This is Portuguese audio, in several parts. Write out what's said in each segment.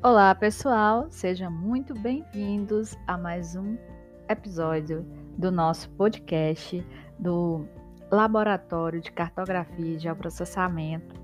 Olá, pessoal, sejam muito bem-vindos a mais um episódio do nosso podcast do Laboratório de Cartografia e Geoprocessamento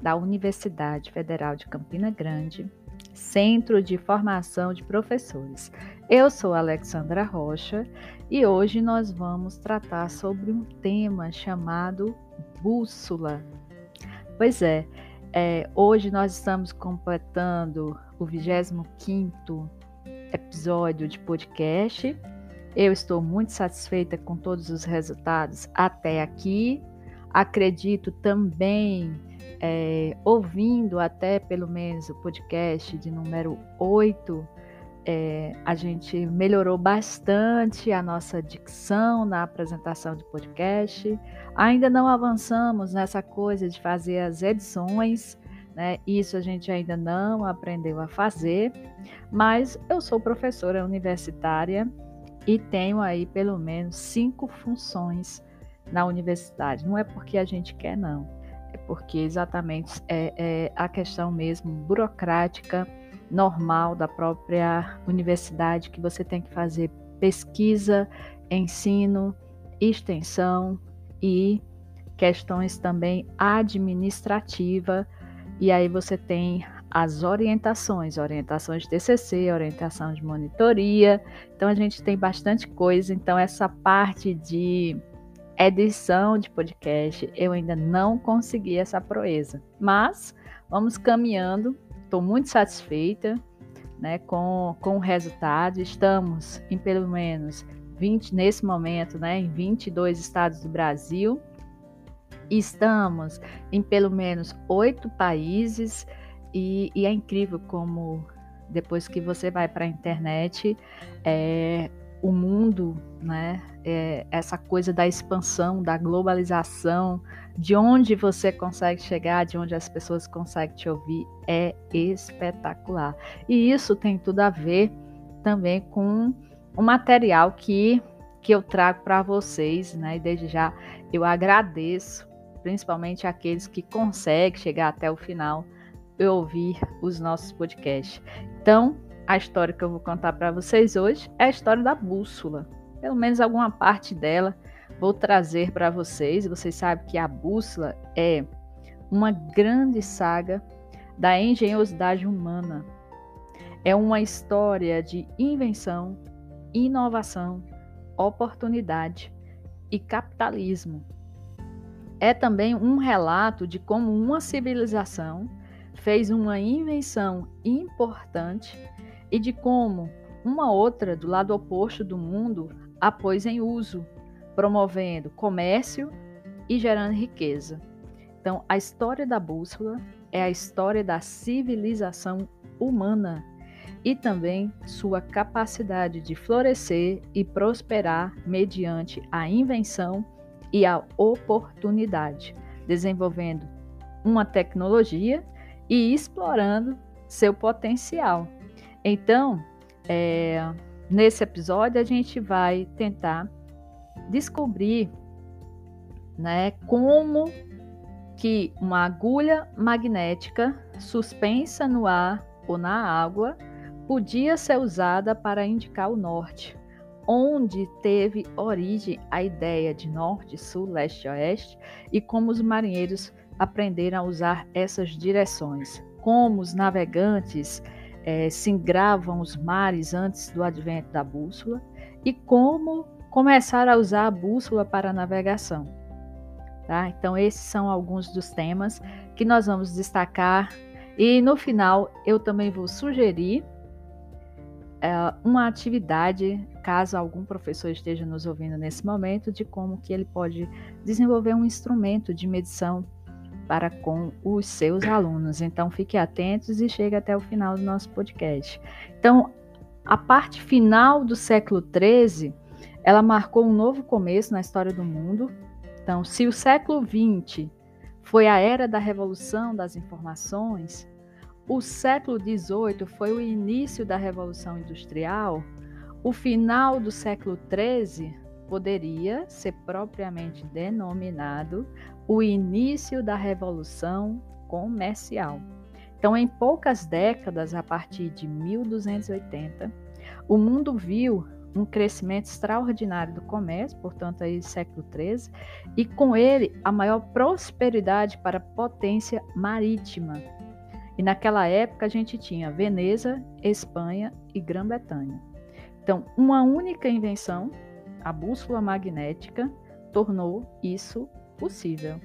da Universidade Federal de Campina Grande, Centro de Formação de Professores. Eu sou Alexandra Rocha e hoje nós vamos tratar sobre um tema chamado bússola. Pois é, é, hoje nós estamos completando o 25 episódio de podcast. Eu estou muito satisfeita com todos os resultados até aqui. Acredito também, é, ouvindo até pelo menos o podcast de número 8, é, a gente melhorou bastante a nossa dicção na apresentação de podcast. Ainda não avançamos nessa coisa de fazer as edições, né? Isso a gente ainda não aprendeu a fazer, mas eu sou professora universitária e tenho aí pelo menos cinco funções na universidade. Não é porque a gente quer, não. É porque exatamente é, é a questão mesmo burocrática normal da própria universidade que você tem que fazer pesquisa, ensino, extensão e questões também administrativa. E aí você tem as orientações, orientações de TCC, orientação de monitoria. Então a gente tem bastante coisa. Então essa parte de edição de podcast eu ainda não consegui essa proeza, mas vamos caminhando estou muito satisfeita né, com, com o resultado. Estamos em pelo menos 20, nesse momento, né, em 22 estados do Brasil. Estamos em pelo menos oito países e, e, é incrível como depois que você vai para a internet, é, o mundo, né, é, essa coisa da expansão, da globalização, de onde você consegue chegar, de onde as pessoas conseguem te ouvir, é espetacular. E isso tem tudo a ver também com o material que, que eu trago para vocês, né? E desde já eu agradeço, principalmente aqueles que conseguem chegar até o final e ouvir os nossos podcasts. Então, a história que eu vou contar para vocês hoje é a história da bússola. Pelo menos alguma parte dela vou trazer para vocês. Vocês sabem que a bússola é uma grande saga da engenhosidade humana. É uma história de invenção, inovação, oportunidade e capitalismo. É também um relato de como uma civilização fez uma invenção importante e de como uma outra do lado oposto do mundo a pôs em uso, promovendo comércio e gerando riqueza. Então, a história da bússola é a história da civilização humana e também sua capacidade de florescer e prosperar mediante a invenção e a oportunidade, desenvolvendo uma tecnologia e explorando seu potencial. Então, é, nesse episódio, a gente vai tentar descobrir né, como que uma agulha magnética suspensa no ar ou na água podia ser usada para indicar o norte, onde teve origem a ideia de norte, sul, leste e oeste, e como os marinheiros aprenderam a usar essas direções, como os navegantes é, se engravam os mares antes do advento da bússola e como começar a usar a bússola para a navegação. Tá? Então, esses são alguns dos temas que nós vamos destacar e no final eu também vou sugerir é, uma atividade, caso algum professor esteja nos ouvindo nesse momento, de como que ele pode desenvolver um instrumento de medição para com os seus alunos. Então, fiquem atentos e chegue até o final do nosso podcast. Então, a parte final do século XIII, ela marcou um novo começo na história do mundo. Então, se o século XX foi a era da revolução das informações, o século XVIII foi o início da Revolução Industrial, o final do século XIII poderia ser propriamente denominado o início da Revolução Comercial. Então, em poucas décadas, a partir de 1280, o mundo viu um crescimento extraordinário do comércio, portanto, aí século XIII, e com ele a maior prosperidade para a potência marítima. E naquela época a gente tinha Veneza, Espanha e Grã-Bretanha. Então, uma única invenção, a bússola magnética, tornou isso possível.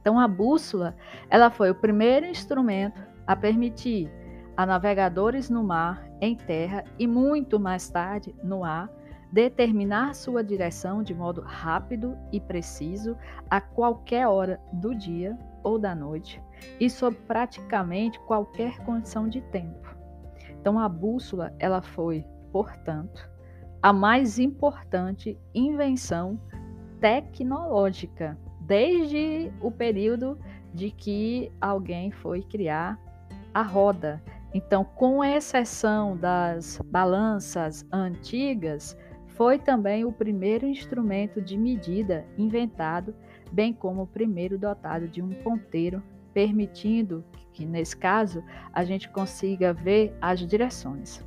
Então, a bússola, ela foi o primeiro instrumento a permitir a navegadores no mar, em terra e muito mais tarde no ar determinar sua direção de modo rápido e preciso a qualquer hora do dia ou da noite e sob praticamente qualquer condição de tempo. Então a bússola, ela foi, portanto, a mais importante invenção tecnológica desde o período de que alguém foi criar a roda. Então, com exceção das balanças antigas, foi também o primeiro instrumento de medida inventado, bem como o primeiro dotado de um ponteiro, permitindo que, nesse caso, a gente consiga ver as direções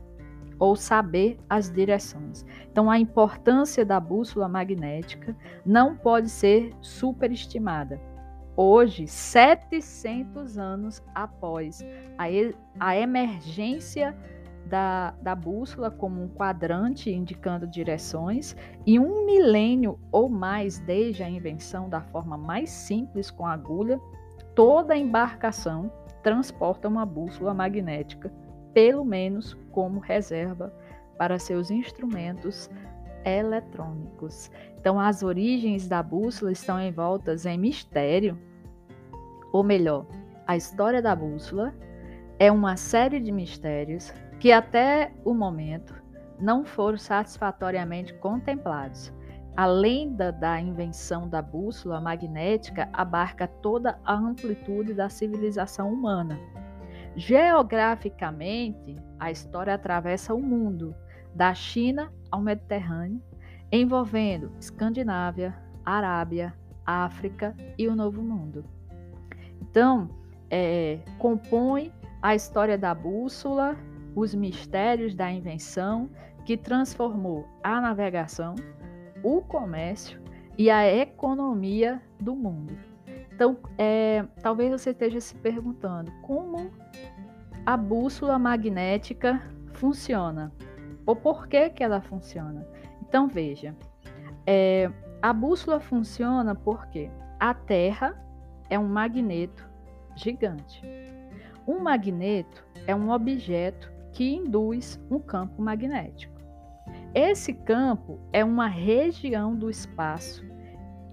ou saber as direções. Então, a importância da bússola magnética não pode ser superestimada. Hoje, 700 anos após a, a emergência da, da bússola como um quadrante indicando direções e um milênio ou mais desde a invenção da forma mais simples com agulha, toda embarcação transporta uma bússola magnética, pelo menos como reserva para seus instrumentos eletrônicos. Então, as origens da bússola estão envoltas em mistério, ou melhor, a história da bússola é uma série de mistérios que até o momento não foram satisfatoriamente contemplados. A lenda da invenção da bússola magnética abarca toda a amplitude da civilização humana. Geograficamente, a história atravessa o mundo, da China ao Mediterrâneo, envolvendo Escandinávia, Arábia, África e o Novo Mundo. Então, é, compõe a história da bússola, os mistérios da invenção que transformou a navegação, o comércio e a economia do mundo. Então, é, talvez você esteja se perguntando como a bússola magnética funciona ou por que, que ela funciona. Então, veja, é, a bússola funciona porque a Terra é um magneto gigante. Um magneto é um objeto que induz um campo magnético. Esse campo é uma região do espaço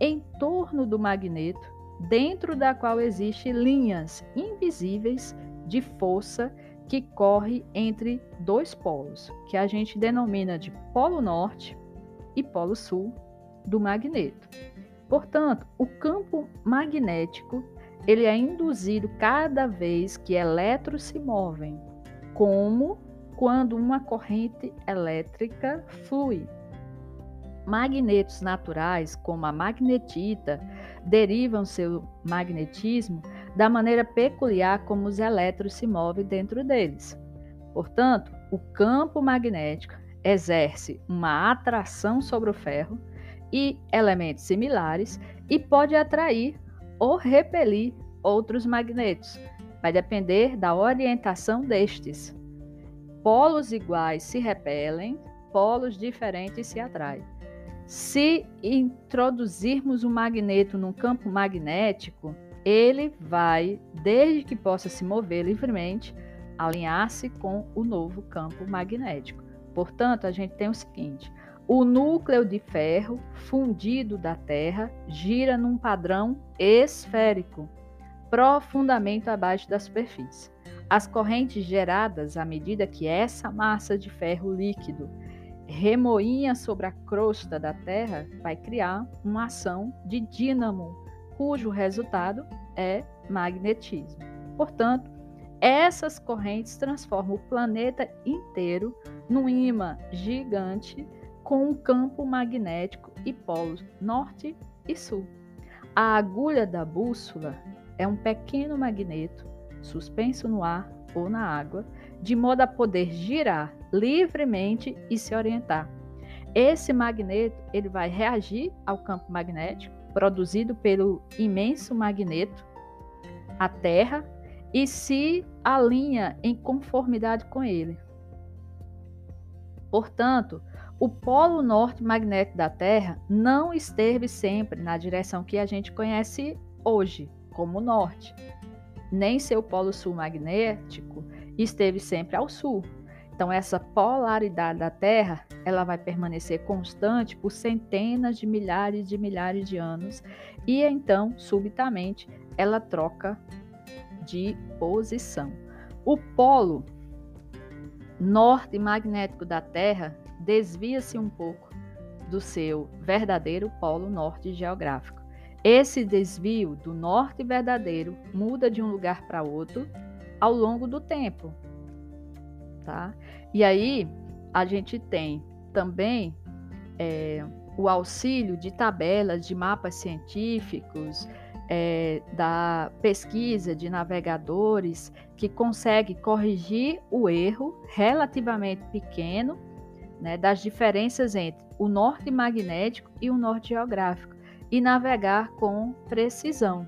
em torno do magneto, dentro da qual existem linhas invisíveis de força que corre entre dois polos, que a gente denomina de polo norte e polo sul do magneto. Portanto, o campo magnético ele é induzido cada vez que elétrons se movem, como quando uma corrente elétrica flui. Magnetos naturais, como a magnetita, derivam seu magnetismo da maneira peculiar como os elétrons se movem dentro deles. Portanto, o campo magnético exerce uma atração sobre o ferro e elementos similares e pode atrair ou repelir outros magnetos. Vai depender da orientação destes. Polos iguais se repelem, polos diferentes se atraem. Se introduzirmos um magneto num campo magnético, ele vai, desde que possa se mover livremente, alinhar-se com o novo campo magnético. Portanto, a gente tem o seguinte: o núcleo de ferro fundido da Terra gira num padrão esférico, profundamente abaixo da superfície. As correntes geradas à medida que essa massa de ferro líquido remoinha sobre a crosta da Terra vai criar uma ação de dínamo, cujo resultado é magnetismo. Portanto, essas correntes transformam o planeta inteiro num imã gigante com um campo magnético e polos norte e sul. A agulha da bússola é um pequeno magneto suspenso no ar ou na água, de modo a poder girar livremente e se orientar. Esse magneto ele vai reagir ao campo magnético produzido pelo imenso magneto, a Terra, e se alinha em conformidade com ele. Portanto, o polo norte magnético da Terra não esteve sempre na direção que a gente conhece hoje, como norte. Nem seu polo sul magnético esteve sempre ao sul. Então essa polaridade da Terra, ela vai permanecer constante por centenas de milhares de milhares de anos e então, subitamente, ela troca de posição. O polo norte magnético da Terra desvia-se um pouco do seu verdadeiro polo norte geográfico. Esse desvio do norte verdadeiro muda de um lugar para outro ao longo do tempo, tá? E aí a gente tem também é, o auxílio de tabelas de mapas científicos, é, da pesquisa de navegadores que consegue corrigir o erro relativamente pequeno né, das diferenças entre o norte magnético e o norte geográfico e navegar com precisão.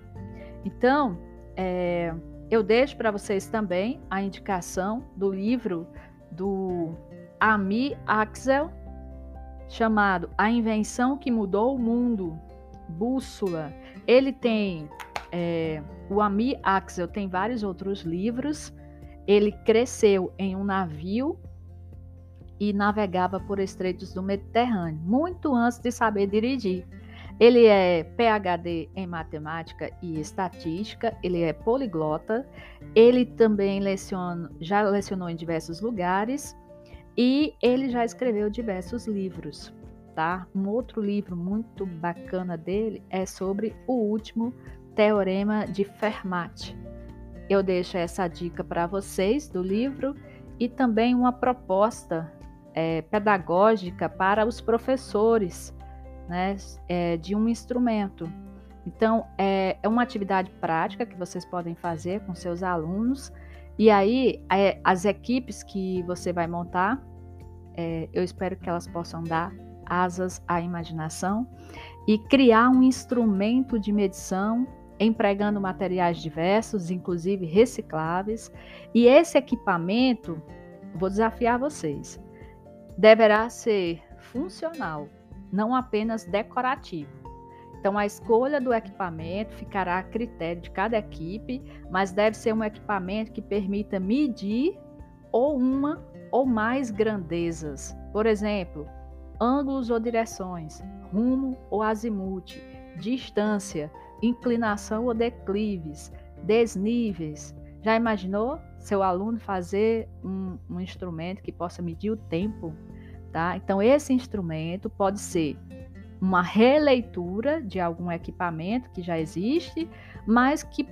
Então, é, eu deixo para vocês também a indicação do livro do Ami Axel, chamado A Invenção que Mudou o Mundo, Bússola. Ele tem, é, o Ami Axel tem vários outros livros. Ele cresceu em um navio e navegava por estreitos do Mediterrâneo, muito antes de saber dirigir. Ele é PhD em matemática e estatística, ele é poliglota, ele também leciona, já lecionou em diversos lugares e ele já escreveu diversos livros tá? Um outro livro muito bacana dele é sobre o último teorema de Fermat. Eu deixo essa dica para vocês do livro e também uma proposta é, pedagógica para os professores né, é, de um instrumento. Então, é, é, uma atividade prática que vocês podem fazer com seus alunos. E aí, é, as equipes que você vai montar, é, eu espero que elas possam dar asas à imaginação e criar um instrumento de medição empregando materiais diversos, inclusive recicláveis. E esse equipamento, vou desafiar vocês, deverá ser funcional, não apenas decorativo. Então, a escolha do equipamento ficará a critério de cada equipe, mas deve ser um equipamento que permita medir ou uma ou mais grandezas. Por exemplo, ângulos ou direções, rumo ou azimute, distância, inclinação ou declives, desníveis. Já imaginou seu aluno fazer um, um instrumento que possa medir o tempo? Tá? Então, esse instrumento pode ser uma releitura de algum equipamento que já existe, mas que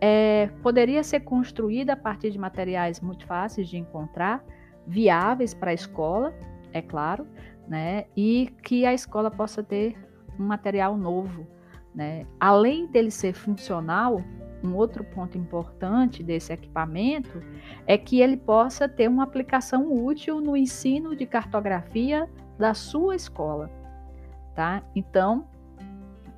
é, poderia ser construída a partir de materiais muito fáceis de encontrar, viáveis para a escola, é claro, né? E que a escola possa ter um material novo, né? Além dele ser funcional, um outro ponto importante desse equipamento é que ele possa ter uma aplicação útil no ensino de cartografia da sua escola, tá? Então,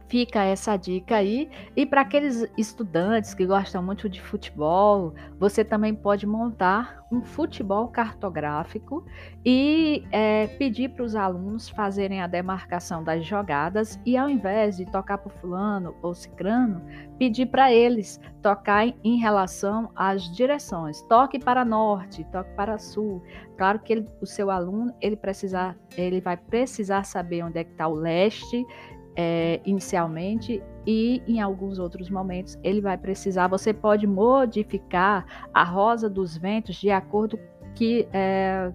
Fica essa dica aí. E para aqueles estudantes que gostam muito de futebol, você também pode montar um futebol cartográfico e é, pedir para os alunos fazerem a demarcação das jogadas e, ao invés de tocar para fulano ou cicrano, pedir para eles tocar em relação às direções. Toque para norte, toque para sul. Claro que ele, o seu aluno ele, precisar, ele vai precisar saber onde é que está o leste é, inicialmente e em alguns outros momentos ele vai precisar. Você pode modificar a rosa dos ventos de acordo que é,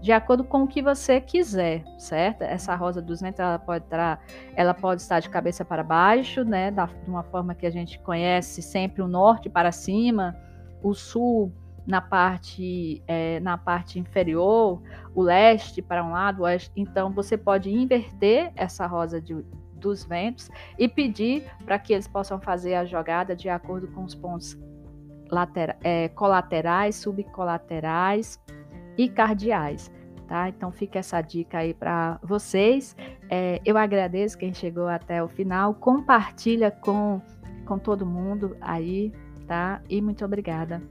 de acordo com o que você quiser, certo? Essa rosa dos ventos ela pode estar, ela pode estar de cabeça para baixo, né? Da, de uma forma que a gente conhece sempre o norte para cima, o sul na parte é, na parte inferior, o leste para um lado, o oeste. Então você pode inverter essa rosa de, dos ventos e pedir para que eles possam fazer a jogada de acordo com os pontos é, colaterais, subcolaterais e cardeais. Tá? Então fica essa dica aí para vocês. É, eu agradeço quem chegou até o final. Compartilha com, com todo mundo aí, tá? E muito obrigada.